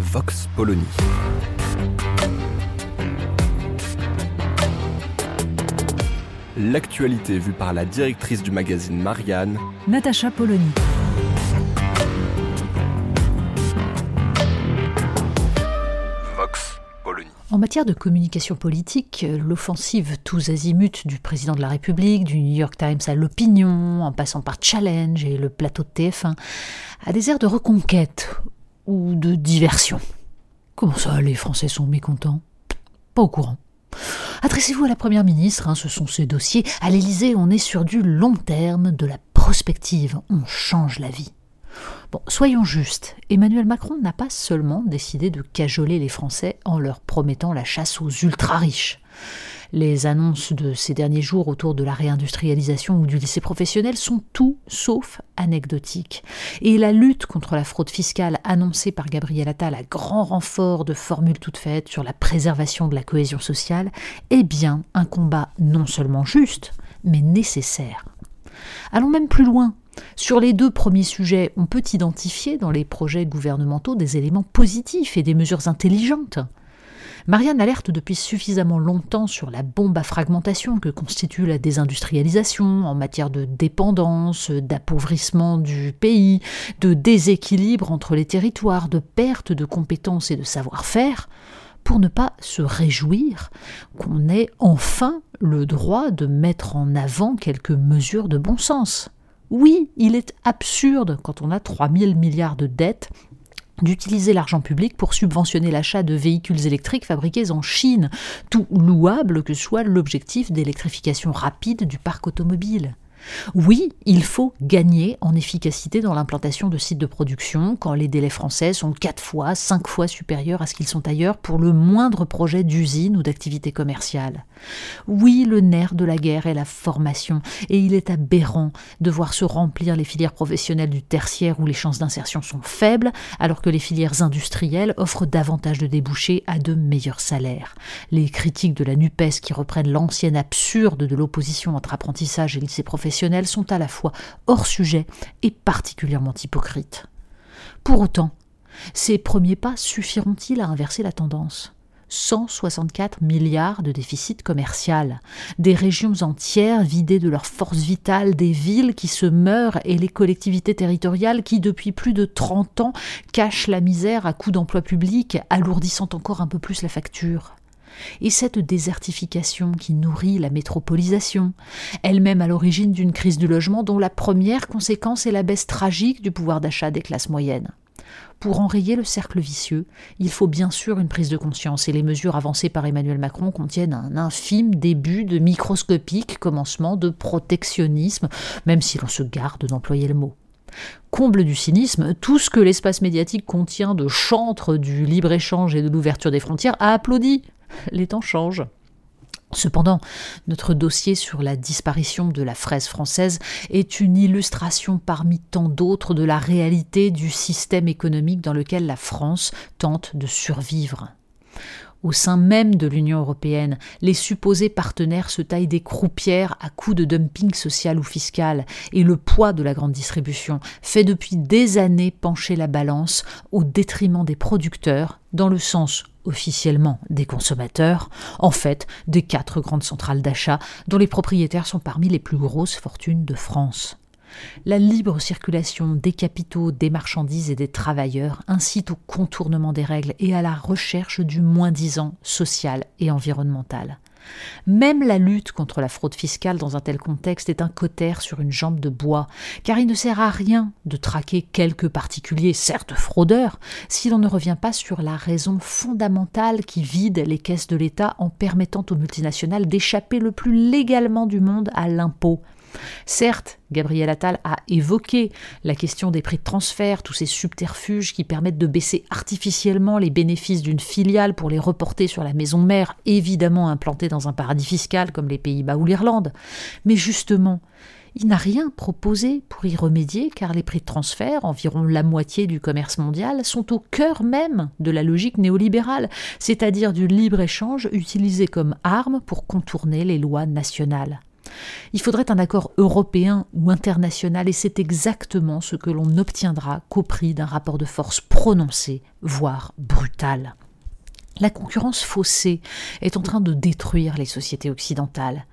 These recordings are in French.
Vox Polony. L'actualité vue par la directrice du magazine Marianne, Natacha Polony. Vox Polony. En matière de communication politique, l'offensive tous azimuts du président de la République, du New York Times à l'opinion, en passant par Challenge et le plateau de TF1, a des airs de reconquête de diversion. Comment ça, les Français sont mécontents? Pas au courant. Adressez-vous à la Première ministre, hein, ce sont ses dossiers. À l'Élysée, on est sur du long terme, de la prospective, on change la vie. Bon, soyons justes, Emmanuel Macron n'a pas seulement décidé de cajoler les Français en leur promettant la chasse aux ultra-riches. Les annonces de ces derniers jours autour de la réindustrialisation ou du lycée professionnel sont tout sauf anecdotiques. Et la lutte contre la fraude fiscale annoncée par Gabriel Attal à grand renfort de formules toutes faites sur la préservation de la cohésion sociale est bien un combat non seulement juste, mais nécessaire. Allons même plus loin. Sur les deux premiers sujets, on peut identifier dans les projets gouvernementaux des éléments positifs et des mesures intelligentes. Marianne alerte depuis suffisamment longtemps sur la bombe à fragmentation que constitue la désindustrialisation en matière de dépendance, d'appauvrissement du pays, de déséquilibre entre les territoires, de perte de compétences et de savoir-faire, pour ne pas se réjouir qu'on ait enfin le droit de mettre en avant quelques mesures de bon sens. Oui, il est absurde, quand on a 3000 milliards de dettes, d'utiliser l'argent public pour subventionner l'achat de véhicules électriques fabriqués en Chine, tout louable que soit l'objectif d'électrification rapide du parc automobile. Oui, il faut gagner en efficacité dans l'implantation de sites de production quand les délais français sont 4 fois, 5 fois supérieurs à ce qu'ils sont ailleurs pour le moindre projet d'usine ou d'activité commerciale. Oui, le nerf de la guerre est la formation, et il est aberrant de voir se remplir les filières professionnelles du tertiaire où les chances d'insertion sont faibles, alors que les filières industrielles offrent davantage de débouchés à de meilleurs salaires. Les critiques de la NUPES qui reprennent l'ancienne absurde de l'opposition entre apprentissage et lycée sont à la fois hors sujet et particulièrement hypocrites. Pour autant, ces premiers pas suffiront-ils à inverser la tendance? 164 milliards de déficit commercial, des régions entières vidées de leur force vitale, des villes qui se meurent et les collectivités territoriales qui, depuis plus de 30 ans, cachent la misère à coups d'emplois publics, alourdissant encore un peu plus la facture. Et cette désertification qui nourrit la métropolisation, elle-même à l'origine d'une crise du logement dont la première conséquence est la baisse tragique du pouvoir d'achat des classes moyennes. Pour enrayer le cercle vicieux, il faut bien sûr une prise de conscience et les mesures avancées par Emmanuel Macron contiennent un infime début de microscopique commencement de protectionnisme, même si l'on se garde d'employer le mot. Comble du cynisme, tout ce que l'espace médiatique contient de chantre du libre-échange et de l'ouverture des frontières a applaudi. Les temps changent. Cependant, notre dossier sur la disparition de la fraise française est une illustration parmi tant d'autres de la réalité du système économique dans lequel la France tente de survivre. Au sein même de l'Union européenne, les supposés partenaires se taillent des croupières à coups de dumping social ou fiscal, et le poids de la grande distribution fait depuis des années pencher la balance au détriment des producteurs, dans le sens officiellement des consommateurs, en fait des quatre grandes centrales d'achat dont les propriétaires sont parmi les plus grosses fortunes de France. La libre circulation des capitaux, des marchandises et des travailleurs incite au contournement des règles et à la recherche du moins-disant social et environnemental. Même la lutte contre la fraude fiscale dans un tel contexte est un cautère sur une jambe de bois, car il ne sert à rien de traquer quelques particuliers, certes fraudeurs, si l'on ne revient pas sur la raison fondamentale qui vide les caisses de l'État en permettant aux multinationales d'échapper le plus légalement du monde à l'impôt. Certes, Gabriel Attal a évoqué la question des prix de transfert, tous ces subterfuges qui permettent de baisser artificiellement les bénéfices d'une filiale pour les reporter sur la maison mère, évidemment implantée dans un paradis fiscal comme les Pays-Bas ou l'Irlande. Mais justement, il n'a rien proposé pour y remédier car les prix de transfert, environ la moitié du commerce mondial, sont au cœur même de la logique néolibérale, c'est-à-dire du libre-échange utilisé comme arme pour contourner les lois nationales. Il faudrait un accord européen ou international et c'est exactement ce que l'on n'obtiendra qu'au prix d'un rapport de force prononcé, voire brutal. La concurrence faussée est en train de détruire les sociétés occidentales,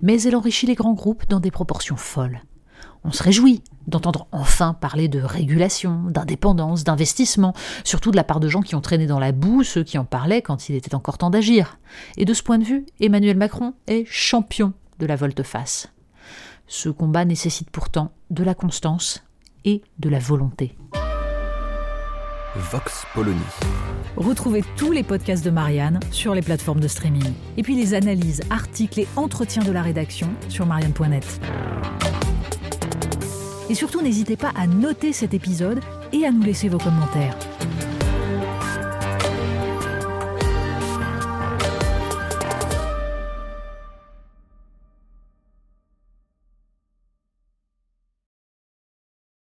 mais elle enrichit les grands groupes dans des proportions folles. On se réjouit d'entendre enfin parler de régulation, d'indépendance, d'investissement, surtout de la part de gens qui ont traîné dans la boue ceux qui en parlaient quand il était encore temps d'agir. Et de ce point de vue, Emmanuel Macron est champion de la volte-face. Ce combat nécessite pourtant de la constance et de la volonté. Vox Polony. Retrouvez tous les podcasts de Marianne sur les plateformes de streaming. Et puis les analyses, articles et entretiens de la rédaction sur marianne.net. Et surtout, n'hésitez pas à noter cet épisode et à nous laisser vos commentaires.